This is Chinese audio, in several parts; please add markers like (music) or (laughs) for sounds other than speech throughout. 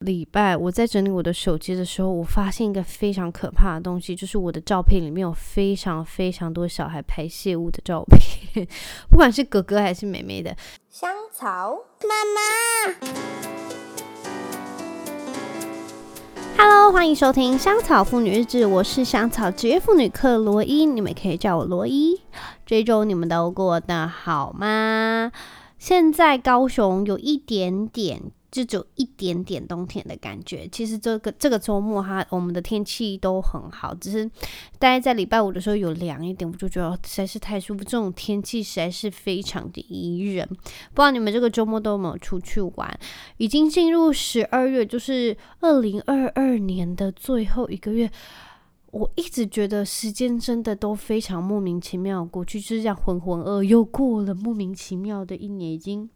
礼拜我在整理我的手机的时候，我发现一个非常可怕的东西，就是我的照片里面有非常非常多小孩排泄物的照片，(laughs) 不管是哥哥还是妹妹的。香草妈妈，Hello，欢迎收听香草妇女日志，我是香草职业妇女克罗伊，你们可以叫我罗伊。这一周你们都过得好吗？现在高雄有一点点。就只有一点点冬天的感觉。其实这个这个周末哈，我们的天气都很好，只是大概在礼拜五的时候有凉一点，我就觉得实在是太舒服。这种天气实在是非常的宜人。不知道你们这个周末都有没有出去玩？已经进入十二月，就是二零二二年的最后一个月。我一直觉得时间真的都非常莫名其妙，过去就是这样浑浑噩，又过了莫名其妙的一年，已经。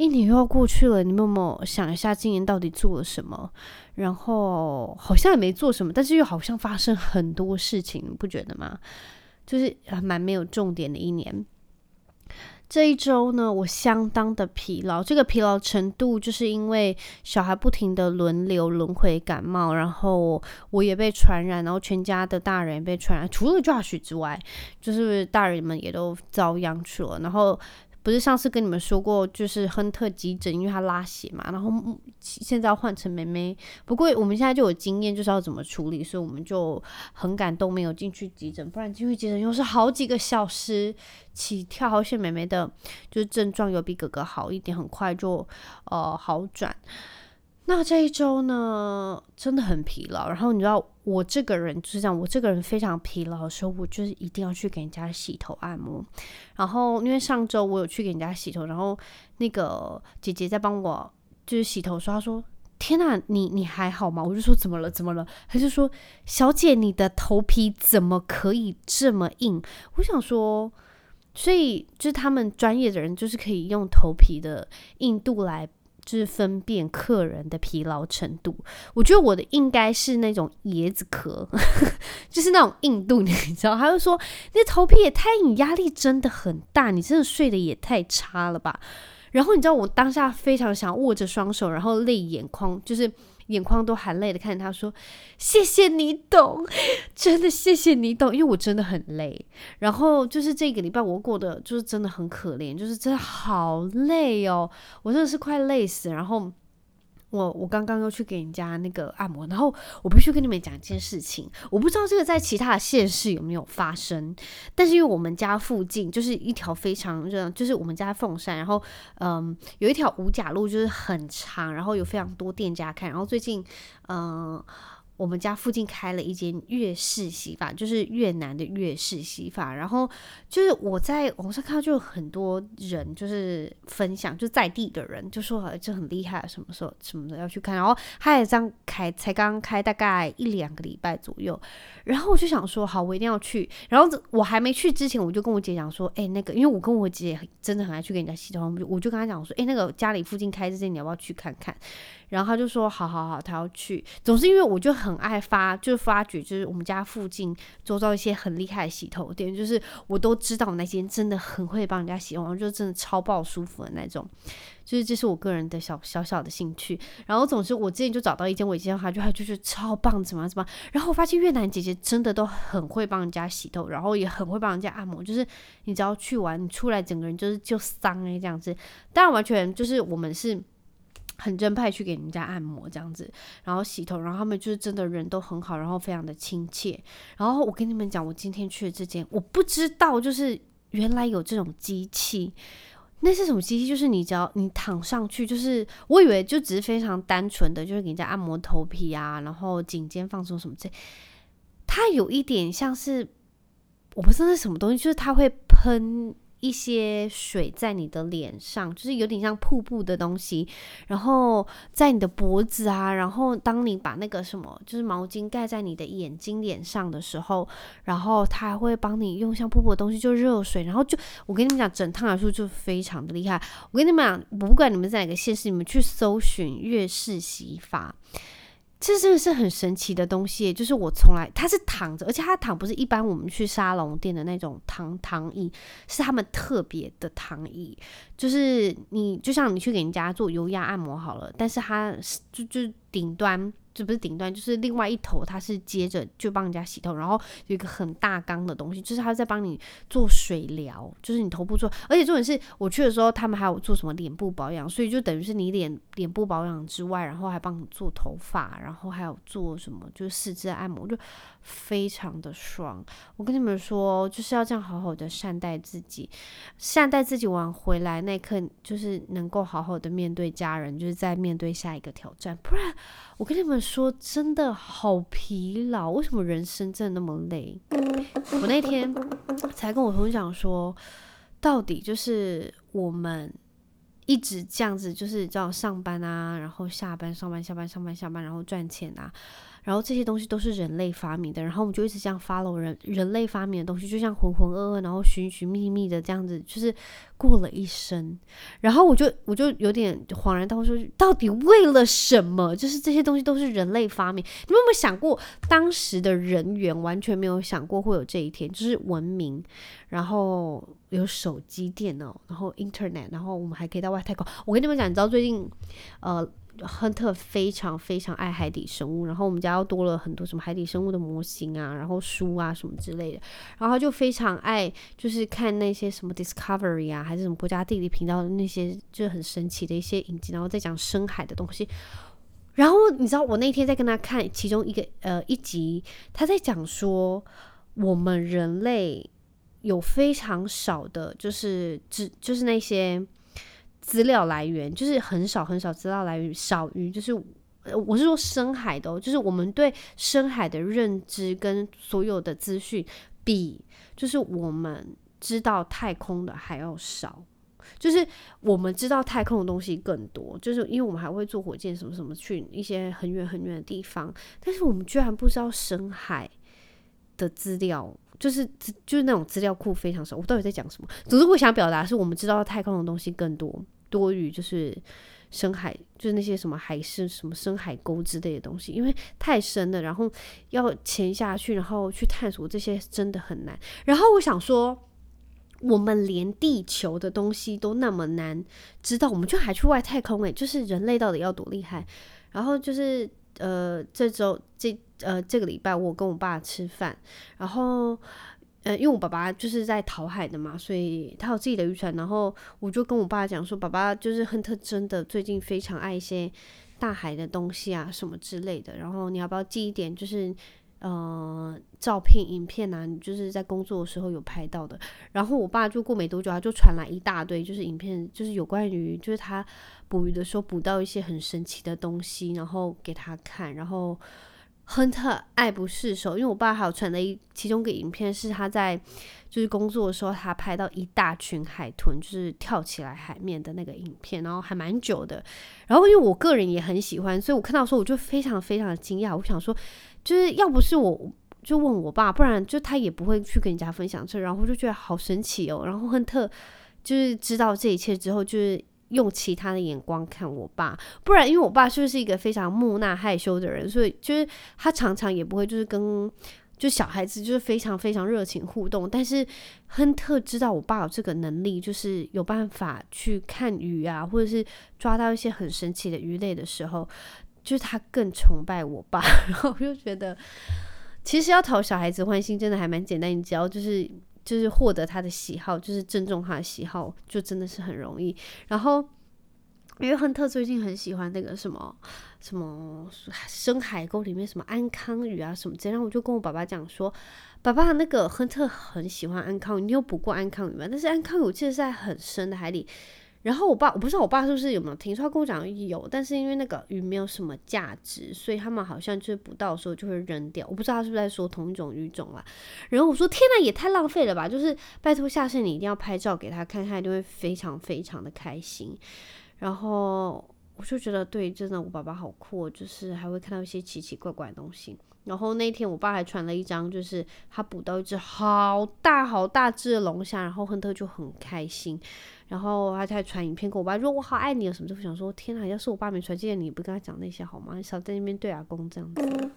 一年又要过去了，你们有没有想一下今年到底做了什么？然后好像也没做什么，但是又好像发生很多事情，你不觉得吗？就是蛮没有重点的一年。这一周呢，我相当的疲劳，这个疲劳程度就是因为小孩不停的轮流轮回感冒，然后我也被传染，然后全家的大人也被传染，除了 Josh 之外，就是大人们也都遭殃去了，然后。不是上次跟你们说过，就是亨特急诊，因为他拉血嘛，然后现在要换成梅梅。不过我们现在就有经验，就是要怎么处理，所以我们就很感动，没有进去急诊，不然进去急诊又是好几个小时起跳。好险妹妹的，就是症状有比哥哥好一点，很快就呃好转。那这一周呢，真的很疲劳。然后你知道，我这个人就是这样，我这个人非常疲劳的时候，我就是一定要去给人家洗头按摩。然后因为上周我有去给人家洗头，然后那个姐姐在帮我就是洗头说，她说：“天哪，你你还好吗？”我就说：“怎么了？怎么了？”她就说：“小姐，你的头皮怎么可以这么硬？”我想说，所以就是他们专业的人就是可以用头皮的硬度来。是分辨客人的疲劳程度，我觉得我的应该是那种椰子壳，(laughs) 就是那种硬度，(laughs) 你知道？他就说你的头皮也太硬，压力真的很大，你真的睡得也太差了吧？然后你知道我当下非常想握着双手，然后泪眼眶就是。眼眶都含泪的看着他说：“谢谢你懂，(laughs) 真的谢谢你懂，因为我真的很累。然后就是这个礼拜我过得就是真的很可怜，就是真的好累哦，我真的是快累死。然后。”我我刚刚又去给人家那个按摩，然后我必须跟你们讲一件事情，我不知道这个在其他的县市有没有发生，但是因为我们家附近就是一条非常热，就是我们家凤山，然后嗯有一条五甲路就是很长，然后有非常多店家开，然后最近嗯。我们家附近开了一间越式洗发，就是越南的越式洗发。然后就是我在网上看到，就有很多人就是分享，就在地的人就说，这很厉害，什么时候什么的要去看。然后他也这样开，才刚开大概一两个礼拜左右。然后我就想说，好，我一定要去。然后我还没去之前，我就跟我姐讲说，哎，那个，因为我跟我姐真的很爱去给人家洗头，我就跟她讲说，哎，那个家里附近开这间，你要不要去看看？然后她就说，好好好，她要去。总是因为我就很很爱发，就是发掘，就是我们家附近周遭一些很厉害的洗头店，就是我都知道那间真的很会帮人家洗，然后就真的超爆舒服的那种。就是这是我个人的小小小的兴趣。然后总之我之前就找到一间，我一见到他就他就是超棒，怎么怎么。然后我发现越南姐姐真的都很会帮人家洗头，然后也很会帮人家按摩。就是你只要去玩，你出来整个人就是就桑哎这样子。当然完全就是我们是。很正派去给人家按摩这样子，然后洗头，然后他们就是真的人都很好，然后非常的亲切。然后我跟你们讲，我今天去的这间，我不知道就是原来有这种机器，那是什么机器？就是你只要你躺上去，就是我以为就只是非常单纯的，就是给人家按摩头皮啊，然后颈肩放松什么这。它有一点像是我不知道是什么东西，就是它会喷。一些水在你的脸上，就是有点像瀑布的东西，然后在你的脖子啊，然后当你把那个什么，就是毛巾盖在你的眼睛脸上的时候，然后它还会帮你用像瀑布的东西，就热水，然后就我跟你们讲，整趟来说就非常的厉害。我跟你们讲，不管你们在哪个县市，你们去搜寻月式洗发。这真的是很神奇的东西，就是我从来它是躺着，而且它躺不是一般我们去沙龙店的那种躺躺椅，是他们特别的躺椅，就是你就像你去给人家做油压按摩好了，但是它就就顶端。这不是顶端，就是另外一头，它是接着就帮人家洗头，然后有一个很大缸的东西，就是他在帮你做水疗，就是你头部做，而且重点是我去的时候，他们还有做什么脸部保养，所以就等于是你脸脸部保养之外，然后还帮你做头发，然后还有做什么就是四肢按摩，就非常的爽。我跟你们说，就是要这样好好的善待自己，善待自己完回来那一刻，就是能够好好的面对家人，就是在面对下一个挑战，不然我跟你们。说真的好疲劳，为什么人生真的那么累？我那天才跟我同学讲说，到底就是我们一直这样子，就是叫上班啊，然后下班上班下班上班下班，然后赚钱啊。然后这些东西都是人类发明的，然后我们就一直这样 follow 人人类发明的东西，就像浑浑噩噩，然后寻寻觅觅的这样子，就是过了一生。然后我就我就有点恍然大悟，说到底为了什么？就是这些东西都是人类发明。你们有没有想过，当时的人员完全没有想过会有这一天，就是文明，然后有手机、电脑，然后 Internet，然后我们还可以到外太空。我跟你们讲，你知道最近呃。亨特非常非常爱海底生物，然后我们家又多了很多什么海底生物的模型啊，然后书啊什么之类的，然后他就非常爱就是看那些什么 Discovery 啊，还是什么国家地理频道的那些就是很神奇的一些影集，然后在讲深海的东西。然后你知道我那天在跟他看其中一个呃一集，他在讲说我们人类有非常少的，就是只就是那些。资料来源就是很少很少，资料来源少于就是，我是说深海的哦，就是我们对深海的认知跟所有的资讯比就是我们知道太空的还要少，就是我们知道太空的东西更多，就是因为我们还会坐火箭什么什么去一些很远很远的地方，但是我们居然不知道深海的资料。就是就是那种资料库非常少，我到底在讲什么？总之我想表达是我们知道太空的东西更多，多于就是深海，就是那些什么海是什么深海沟之类的东西，因为太深了，然后要潜下去，然后去探索这些真的很难。然后我想说，我们连地球的东西都那么难知道，我们就还去外太空诶、就是人类到底要多厉害？然后就是呃，这周这。呃，这个礼拜我跟我爸吃饭，然后呃，因为我爸爸就是在讨海的嘛，所以他有自己的渔船，然后我就跟我爸讲说，爸爸就是亨特真的最近非常爱一些大海的东西啊，什么之类的，然后你要不要寄一点，就是呃照片、影片啊，你就是在工作的时候有拍到的，然后我爸就过没多久，他就传来一大堆，就是影片，就是有关于就是他捕鱼的时候捕到一些很神奇的东西，然后给他看，然后。亨特爱不释手，因为我爸还有传了一其中一个影片，是他在就是工作的时候，他拍到一大群海豚就是跳起来海面的那个影片，然后还蛮久的。然后因为我个人也很喜欢，所以我看到的时候我就非常非常的惊讶。我想说，就是要不是我就问我爸，不然就他也不会去跟人家分享这。然后就觉得好神奇哦。然后亨特就是知道这一切之后，就是。用其他的眼光看我爸，不然因为我爸就是一个非常木讷害羞的人，所以就是他常常也不会就是跟就小孩子就是非常非常热情互动。但是亨特知道我爸有这个能力，就是有办法去看鱼啊，或者是抓到一些很神奇的鱼类的时候，(laughs) 就是他更崇拜我爸。(laughs) 然后我就觉得，其实要讨小孩子欢心，真的还蛮简单，你只要就是。就是获得他的喜好，就是尊重他的喜好，就真的是很容易。然后，因为亨特最近很喜欢那个什么什么深海沟里面什么安康鱼啊什么这样，然后我就跟我爸爸讲说：“爸爸，那个亨特很喜欢安康鱼，你有捕过安康鱼吗？但是安康鱼我记得是在很深的海里。”然后我爸，我不知道我爸是不是有没有听说，他跟我讲有，但是因为那个鱼没有什么价值，所以他们好像就是捕到的时候就会扔掉。我不知道他是不是在说同一种鱼种啦。然后我说：天呐，也太浪费了吧！就是拜托，下次你一定要拍照给他看，他一定会非常非常的开心。然后我就觉得，对，真的，我爸爸好酷，就是还会看到一些奇奇怪怪的东西。然后那天我爸还传了一张，就是他捕到一只好大好大只的龙虾，然后亨特就很开心。然后他还传影片给我爸，说我好爱你，有什么就想说，天哪，要是我爸没传，今天你不跟他讲那些好吗？你少在那边对阿公这样子。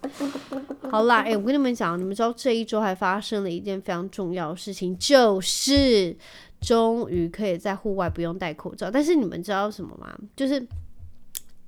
好啦，哎、我跟你们讲，你们知道这一周还发生了一件非常重要的事情，就是终于可以在户外不用戴口罩。但是你们知道什么吗？就是。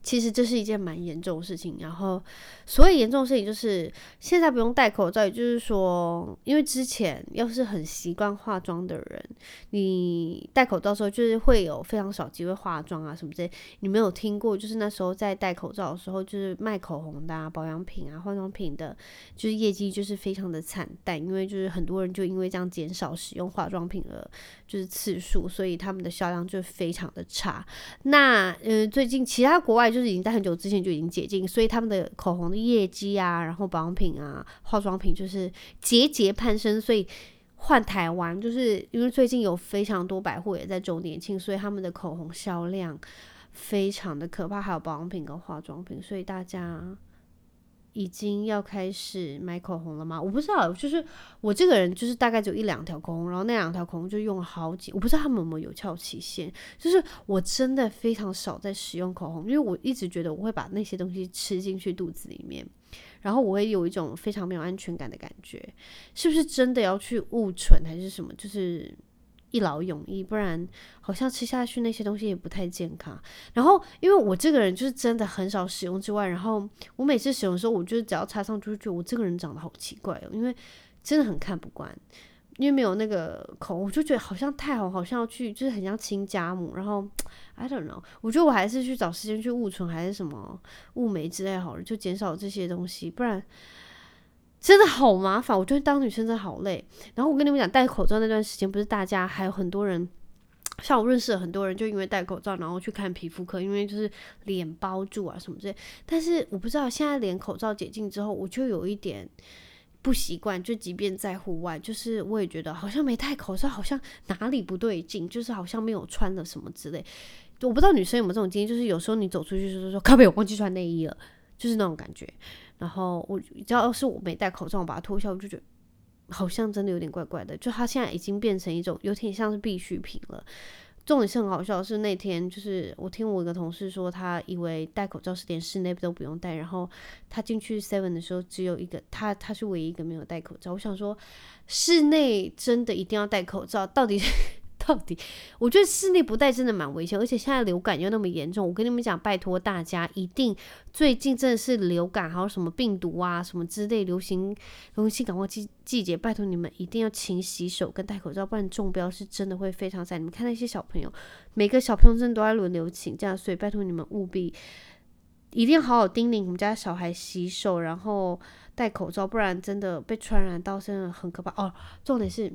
其实这是一件蛮严重的事情，然后所以严重的事情就是现在不用戴口罩，也就是说，因为之前要是很习惯化妆的人，你戴口罩的时候就是会有非常少机会化妆啊什么之类。你没有听过，就是那时候在戴口罩的时候，就是卖口红的啊、保养品啊、化妆品的，就是业绩就是非常的惨淡，因为就是很多人就因为这样减少使用化妆品了，就是次数，所以他们的销量就非常的差。那嗯、最近其他国外。就是已经在很久之前就已经解禁，所以他们的口红的业绩啊，然后保养品啊、化妆品就是节节攀升。所以换台湾，就是因为最近有非常多百货也在周年庆，所以他们的口红销量非常的可怕，还有保养品跟化妆品，所以大家。已经要开始买口红了吗？我不知道，就是我这个人就是大概只有一两条口红，然后那两条口红就用了好几，我不知道他们有没有有效期限。就是我真的非常少在使用口红，因为我一直觉得我会把那些东西吃进去肚子里面，然后我会有一种非常没有安全感的感觉，是不是真的要去误唇还是什么？就是。一劳永逸，不然好像吃下去那些东西也不太健康。然后，因为我这个人就是真的很少使用之外，然后我每次使用的时候，我就只要插上，就觉得我这个人长得好奇怪哦，因为真的很看不惯，因为没有那个口，我就觉得好像太红，好像要去，就是很像亲家母。然后，I don't know，我觉得我还是去找时间去雾唇还是什么雾眉之类好了，就减少这些东西，不然。真的好麻烦，我觉得当女生真的好累。然后我跟你们讲，戴口罩那段时间，不是大家还有很多人，像我认识的很多人，就因为戴口罩，然后去看皮肤科，因为就是脸包住啊什么之类。但是我不知道，现在连口罩解禁之后，我就有一点不习惯。就即便在户外，就是我也觉得好像没戴口罩，好像哪里不对劲，就是好像没有穿了什么之类。我不知道女生有没有这种经验，就是有时候你走出去就是说，靠北，我忘记穿内衣了，就是那种感觉。然后我只要是我没戴口罩，我把它脱下，我就觉得好像真的有点怪怪的。就它现在已经变成一种有点像是必需品了。重点是很好笑的是那天，就是我听我一个同事说，他以为戴口罩是连室内都不用戴，然后他进去 Seven 的时候只有一个他，他是唯一一个没有戴口罩。我想说，室内真的一定要戴口罩？到底？到底，我觉得室内不戴真的蛮危险，而且现在流感又那么严重。我跟你们讲，拜托大家一定，最近真的是流感，还有什么病毒啊，什么之类流行流行性感冒季季节，拜托你们一定要勤洗手跟戴口罩，不然中标是真的会非常惨。你们看那些小朋友，每个小朋友真的都在轮流请假，所以拜托你们务必一定要好好叮咛我们家小孩洗手，然后戴口罩，不然真的被传染到真的很可怕哦。重点是。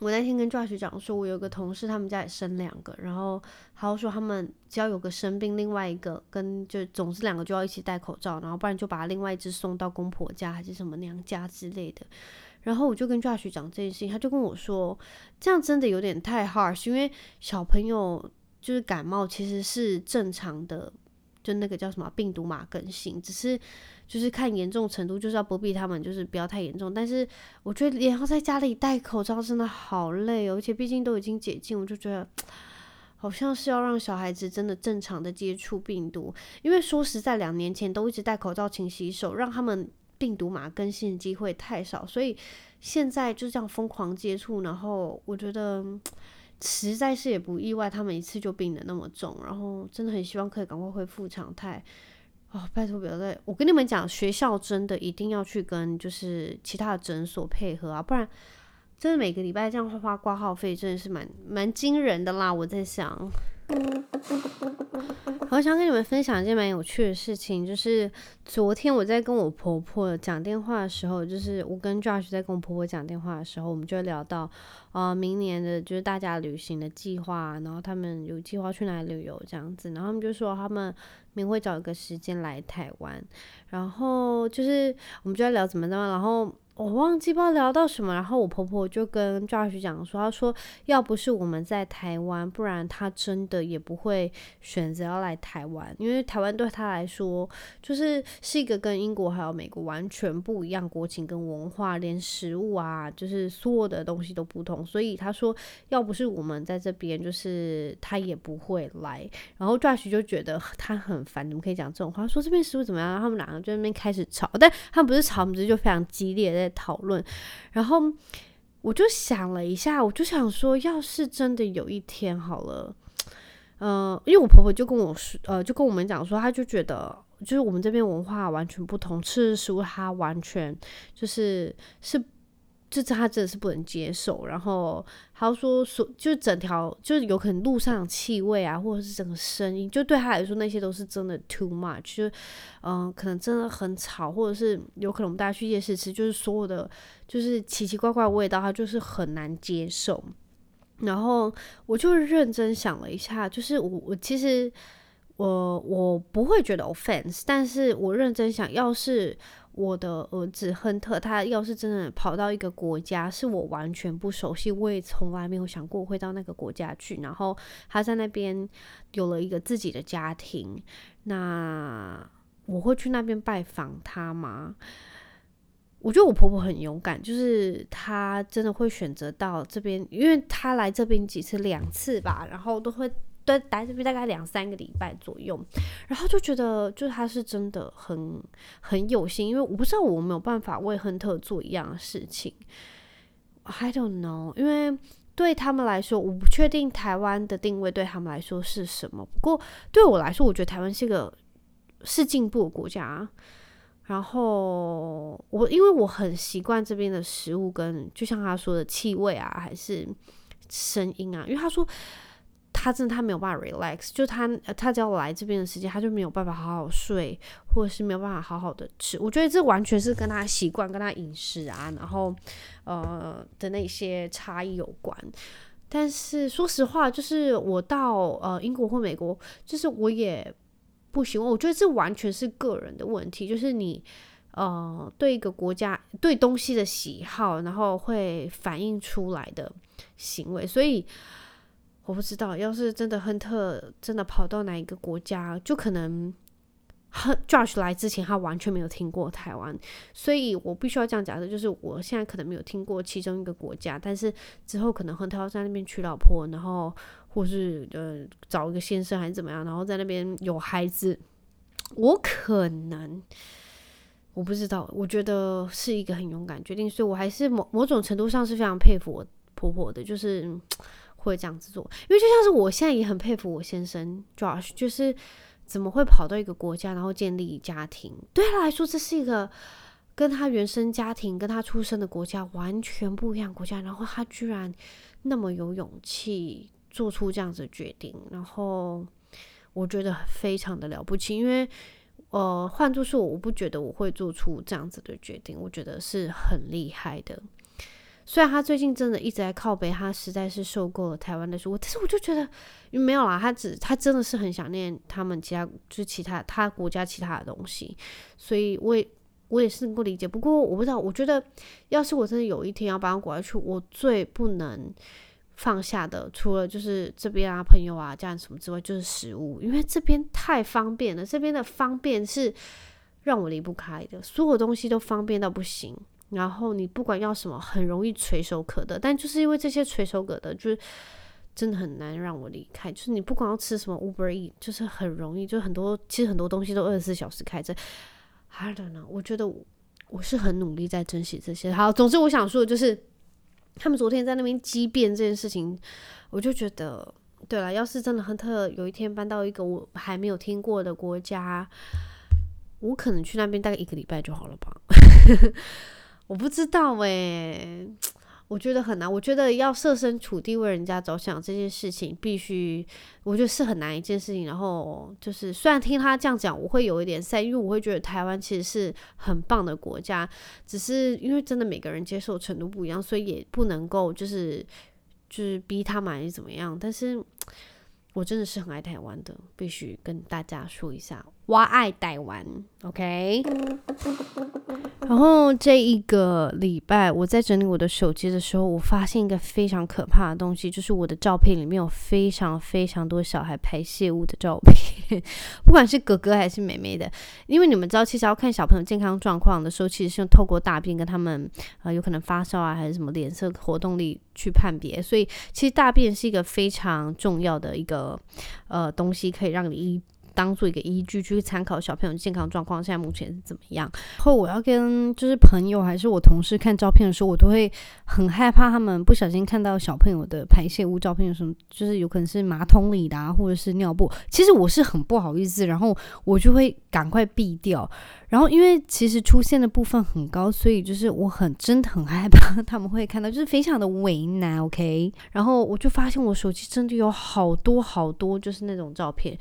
我那天跟 Josh 讲说，我有个同事，他们家也生两个，然后他说他们只要有个生病，另外一个跟就总之两个就要一起戴口罩，然后不然就把另外一只送到公婆家还是什么娘家之类的。然后我就跟 Josh 讲这件事情，他就跟我说，这样真的有点太 harsh，因为小朋友就是感冒其实是正常的。就那个叫什么病毒嘛，更新，只是就是看严重程度，就是要不必他们就是不要太严重。但是我觉得然后在家里戴口罩真的好累哦，而且毕竟都已经解禁，我就觉得好像是要让小孩子真的正常的接触病毒。因为说实在，两年前都一直戴口罩、勤洗手，让他们病毒嘛更新的机会太少，所以现在就这样疯狂接触，然后我觉得。实在是也不意外，他们一次就病得那么重，然后真的很希望可以赶快恢复常态。哦，拜托不要再！我跟你们讲，学校真的一定要去跟就是其他的诊所配合啊，不然真的每个礼拜这样花花挂号费真的是蛮蛮惊人的啦。我在想。我想跟你们分享一件蛮有趣的事情，就是昨天我在跟我婆婆讲电话的时候，就是我跟 Josh 在跟我婆婆讲电话的时候，我们就聊到啊、明年的就是大家旅行的计划，然后他们有计划去哪里旅游这样子，然后他们就说他们明会找一个时间来台湾，然后就是我们就在聊怎么怎么，然后。我忘记不知道聊到什么，然后我婆婆就跟 Josh 讲说，她说要不是我们在台湾，不然她真的也不会选择要来台湾，因为台湾对她来说就是是一个跟英国还有美国完全不一样国情跟文化，连食物啊，就是所有的东西都不同，所以她说要不是我们在这边，就是她也不会来。然后 Josh 就觉得 (laughs) 他很烦，怎么可以讲这种话？说这边食物怎么样？他们两个就在那边开始吵，但他们不是吵，他们就非常激烈在讨论。然后我就想了一下，我就想说，要是真的有一天好了，嗯、呃，因为我婆婆就跟我说，呃，就跟我们讲说，她就觉得。就是我们这边文化完全不同，吃的食物他完全就是是，就是他真的是不能接受。然后他说说，就整条就是有可能路上气味啊，或者是整个声音，就对他来说那些都是真的 too much。就嗯、可能真的很吵，或者是有可能我们大家去夜市吃，就是所有的就是奇奇怪怪的味道，他就是很难接受。然后我就认真想了一下，就是我我其实。我我不会觉得 offense，但是我认真想要是我的儿子亨特，他要是真的跑到一个国家是我完全不熟悉，我也从来没有想过会到那个国家去，然后他在那边有了一个自己的家庭，那我会去那边拜访他吗？我觉得我婆婆很勇敢，就是她真的会选择到这边，因为她来这边几次，两次吧，然后都会。对，待这边大概两三个礼拜左右，然后就觉得，就是他是真的很很有心，因为我不知道我没有办法为亨特做一样的事情。I don't know，因为对他们来说，我不确定台湾的定位对他们来说是什么。不过对我来说，我觉得台湾是个是进步的国家。然后我因为我很习惯这边的食物，跟就像他说的气味啊，还是声音啊，因为他说。他真的他没有办法 relax，就他他只要来这边的时间，他就没有办法好好睡，或者是没有办法好好的吃。我觉得这完全是跟他习惯、跟他饮食啊，然后呃的那些差异有关。但是说实话，就是我到呃英国或美国，就是我也不喜欢。我觉得这完全是个人的问题，就是你呃对一个国家对东西的喜好，然后会反映出来的行为，所以。我不知道，要是真的亨特真的跑到哪一个国家，就可能亨 Josh 来之前，他完全没有听过台湾，所以我必须要这样假设，就是我现在可能没有听过其中一个国家，但是之后可能亨特要在那边娶老婆，然后或是呃找一个先生还是怎么样，然后在那边有孩子，我可能我不知道，我觉得是一个很勇敢决定，所以我还是某某种程度上是非常佩服我婆婆的，就是。会这样子做，因为就像是我现在也很佩服我先生 Josh，就是怎么会跑到一个国家，然后建立家庭？对他来说，这是一个跟他原生家庭、跟他出生的国家完全不一样国家，然后他居然那么有勇气做出这样子的决定，然后我觉得非常的了不起。因为呃，换作是我，我不觉得我会做出这样子的决定，我觉得是很厉害的。虽然他最近真的一直在靠北，他实在是受够了台湾的食物，但是我就觉得没有啦，他只他真的是很想念他们其他就是其他他国家其他的东西，所以我也我也是能够理解。不过我不知道，我觉得要是我真的有一天要搬到国外去，我最不能放下的，除了就是这边啊朋友啊家人什么之外，就是食物，因为这边太方便了，这边的方便是让我离不开的，所有东西都方便到不行。然后你不管要什么，很容易垂手可得。但就是因为这些垂手可得，就是真的很难让我离开。就是你不管要吃什么 Uber E，就是很容易，就很多其实很多东西都二十四小时开着。I don't know，我觉得我，我是很努力在珍惜这些。好，总之我想说的就是，他们昨天在那边激辩这件事情，我就觉得，对了，要是真的亨特有一天搬到一个我还没有听过的国家，我可能去那边大概一个礼拜就好了吧。我不知道诶、我觉得很难。我觉得要设身处地为人家着想这件事情，必须我觉得是很难一件事情。然后就是，虽然听他这样讲，我会有一点 sad，因为我会觉得台湾其实是很棒的国家，只是因为真的每个人接受程度不一样，所以也不能够就是就是逼他们还是怎么样。但是我真的是很爱台湾的，必须跟大家说一下。我爱台湾，OK。然后这一个礼拜，我在整理我的手机的时候，我发现一个非常可怕的东西，就是我的照片里面有非常非常多小孩排泄物的照片，(laughs) 不管是哥哥还是妹妹的。因为你们知道，其实要看小朋友健康状况的时候，其实是透过大便跟他们呃有可能发烧啊，还是什么脸色活动力去判别。所以其实大便是一个非常重要的一个呃东西，可以让你。当做一个依据去参考小朋友健康状况，现在目前是怎么样？然后我要跟就是朋友还是我同事看照片的时候，我都会很害怕他们不小心看到小朋友的排泄物照片，有什么就是有可能是马桶里的啊，或者是尿布。其实我是很不好意思，然后我就会赶快避掉。然后因为其实出现的部分很高，所以就是我很真的很害怕他们会看到，就是非常的为难。OK，(laughs) 然后我就发现我手机真的有好多好多就是那种照片。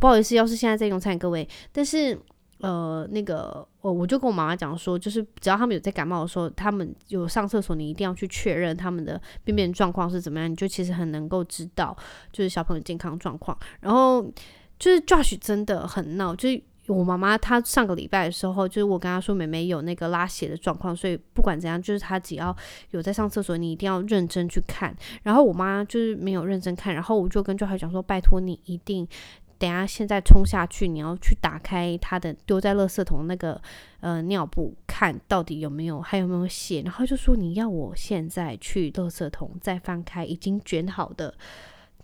不好意思，要是现在在用餐，各位，但是呃，那个我我就跟我妈妈讲说，就是只要他们有在感冒的时候，他们有上厕所，你一定要去确认他们的便便状况是怎么样，你就其实很能够知道，就是小朋友健康状况。然后就是 Josh 真的很闹，就是我妈妈她上个礼拜的时候，就是我跟她说妹妹有那个拉血的状况，所以不管怎样，就是她只要有在上厕所，你一定要认真去看。然后我妈就是没有认真看，然后我就跟 Josh 讲说，拜托你一定。等下，现在冲下去，你要去打开他的丢在垃圾桶那个呃尿布，看到底有没有还有没有血，然后就说你要我现在去垃圾桶再翻开已经卷好的。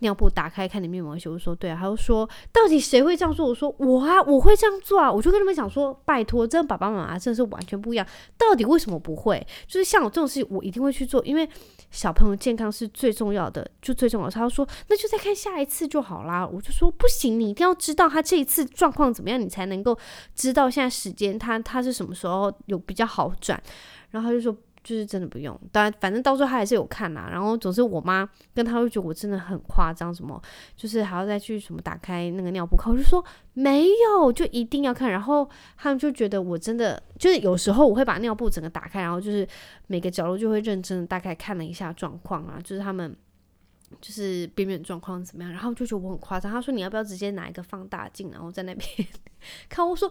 尿布打开看里面有没有血，我说对啊，他就说到底谁会这样做？我说我啊，我会这样做啊，我就跟他们讲说，拜托，这爸爸妈妈真的是完全不一样，到底为什么不会？就是像我这种事情，我一定会去做，因为小朋友健康是最重要的，就最重要。他说那就再看下一次就好啦，我就说不行，你一定要知道他这一次状况怎么样，你才能够知道现在时间他他是什么时候有比较好转，然后他就说。就是真的不用，当然反正到时候他还是有看啦。然后总之我妈跟他会觉得我真的很夸张，什么就是还要再去什么打开那个尿布看，我就说没有，就一定要看。然后他们就觉得我真的就是有时候我会把尿布整个打开，然后就是每个角落就会认真的大概看了一下状况啊，就是他们就是便便状况怎么样，然后就觉得我很夸张。他说你要不要直接拿一个放大镜，然后在那边 (laughs) 看？我说。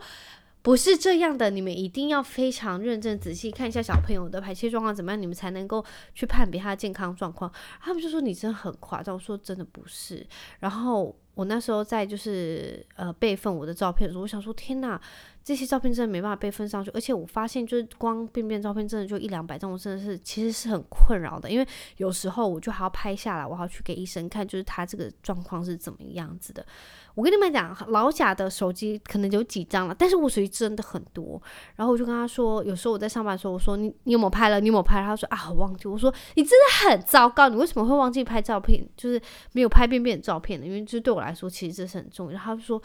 不是这样的，你们一定要非常认真仔细看一下小朋友的排泄状况怎么样，你们才能够去判别他的健康状况。他们就说你真的很夸张，我说真的不是。然后我那时候在就是呃备份我的照片的时候，我想说天哪，这些照片真的没办法备份上去，而且我发现就是光便便照片真的就一两百张，我真的是其实是很困扰的，因为有时候我就还要拍下来，我还要去给医生看，就是他这个状况是怎么样子的。我跟你们讲，老贾的手机可能有几张了，但是我手机真的很多。然后我就跟他说，有时候我在上班的时候，我说你你有没有拍了？你有没有拍？他说啊，我忘记。我说你真的很糟糕，你为什么会忘记拍照片？就是没有拍便便的照片呢？因为这对我来说其实这是很重要。他就说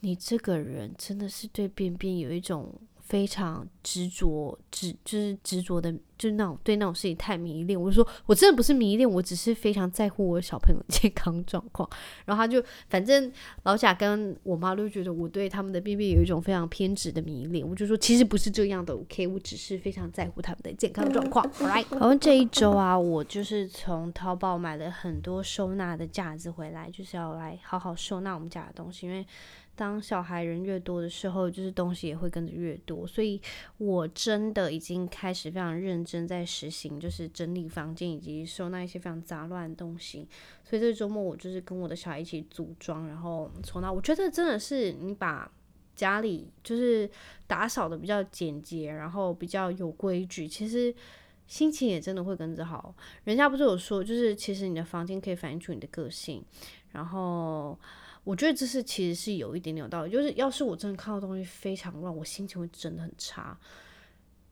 你这个人真的是对便便有一种。非常执着，执就是执着的，就是那种对那种事情太迷恋。我就说，我真的不是迷恋，我只是非常在乎我小朋友健康状况。然后他就，反正老贾跟我妈都觉得我对他们的便便有一种非常偏执的迷恋。我就说，其实不是这样的，OK，我只是非常在乎他们的健康状况。好然后这一周啊，我就是从淘宝买了很多收纳的架子回来，就是要来好好收纳我们家的东西，因为。当小孩人越多的时候，就是东西也会跟着越多，所以我真的已经开始非常认真在实行，就是整理房间以及收纳一些非常杂乱的东西。所以这周末我就是跟我的小孩一起组装，然后从那我觉得真的是你把家里就是打扫的比较简洁，然后比较有规矩，其实心情也真的会跟着好。人家不是有说，就是其实你的房间可以反映出你的个性，然后。我觉得这是其实是有一点点道理，就是要是我真的看到东西非常乱，我心情会真的很差。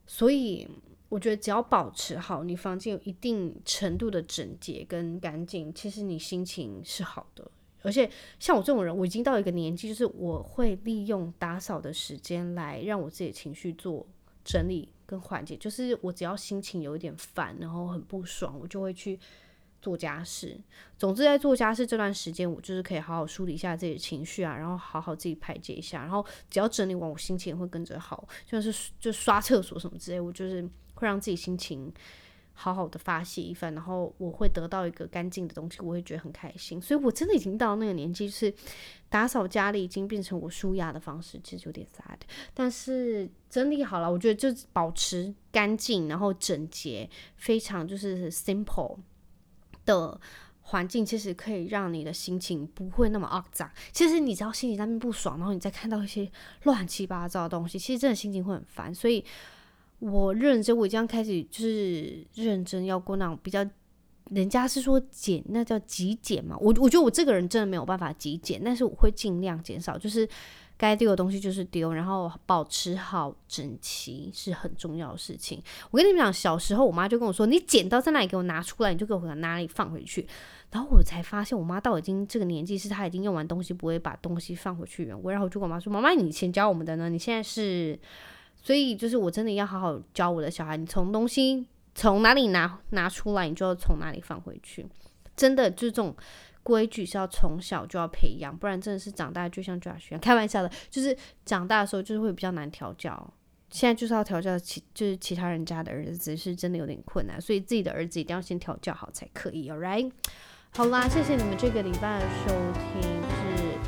所以我觉得只要保持好你房间有一定程度的整洁跟干净，其实你心情是好的。而且像我这种人，我已经到一个年纪，就是我会利用打扫的时间来让我自己的情绪做整理跟缓解。就是我只要心情有一点烦，然后很不爽，我就会去。做家事，总之在做家事这段时间，我就是可以好好梳理一下自己的情绪啊，然后好好自己排解一下，然后只要整理完，我心情也会跟着好，像是就刷厕所什么之类，我就是会让自己心情好好的发泄一番，然后我会得到一个干净的东西，我会觉得很开心。所以我真的已经到那个年纪，就是打扫家里已经变成我舒压的方式，其实有点 sad。但是整理好了，我觉得就保持干净，然后整洁，非常就是 simple 的环境，其实可以让你的心情不会那么肮脏。其实你只要心里在那边不爽，然后你再看到一些乱七八糟的东西，其实真的心情会很烦。所以。我认真，我这样开始就是认真要过那种比较，人家是说减，那叫极简嘛。我我觉得我这个人真的没有办法极简，但是我会尽量减少，就是该丢的东西就是丢，然后保持好整齐是很重要的事情。我跟你们讲，小时候我妈就跟我说：“你剪刀在哪里？给我拿出来，你就给我哪里放回去。”然后我才发现，我妈到已经这个年纪，是她已经用完东西不会把东西放回去原位。然后我就跟我妈说：“妈妈，你以前教我们的呢？你现在是？”所以就是我真的要好好教我的小孩，你从东西从哪里拿拿出来，你就要从哪里放回去。真的就是这种规矩是要从小就要培养，不然真的是长大就像 Josh 一样，开玩笑的，就是长大的时候就是会比较难调教。现在就是要调教其就是其他人家的儿子，是真的有点困难，所以自己的儿子一定要先调教好才可以。Alright，好啦，谢谢你们这个礼拜的收听。就是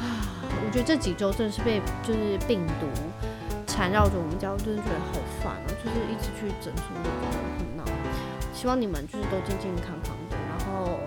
啊，我觉得这几周真的是被就是病毒。缠绕着我们家，我真的觉得好烦啊！就是一直去诊所，很闹。希望你们就是都健健康康的。然后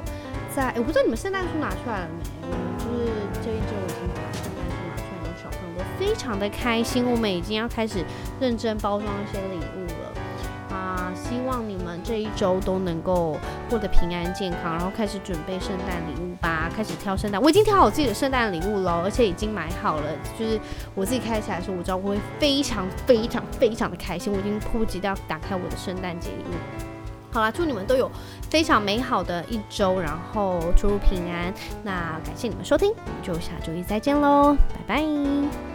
在，我不知道你们圣诞树拿出来了没？我们就是这一周已经把圣诞树拿出来，然后小朋友都非常的开心。我们已经要开始认真包装一些礼物了啊。希望你们这一周都能够过得平安健康，然后开始准备圣诞礼物吧，开始挑圣诞。我已经挑好自己的圣诞礼物了，而且已经买好了。就是我自己开起来的时候，我知道我会非常非常非常的开心。我已经迫不及待要打开我的圣诞节礼物。好啦，祝你们都有非常美好的一周，然后出入平安。那感谢你们收听，我们就下周一再见喽，拜拜。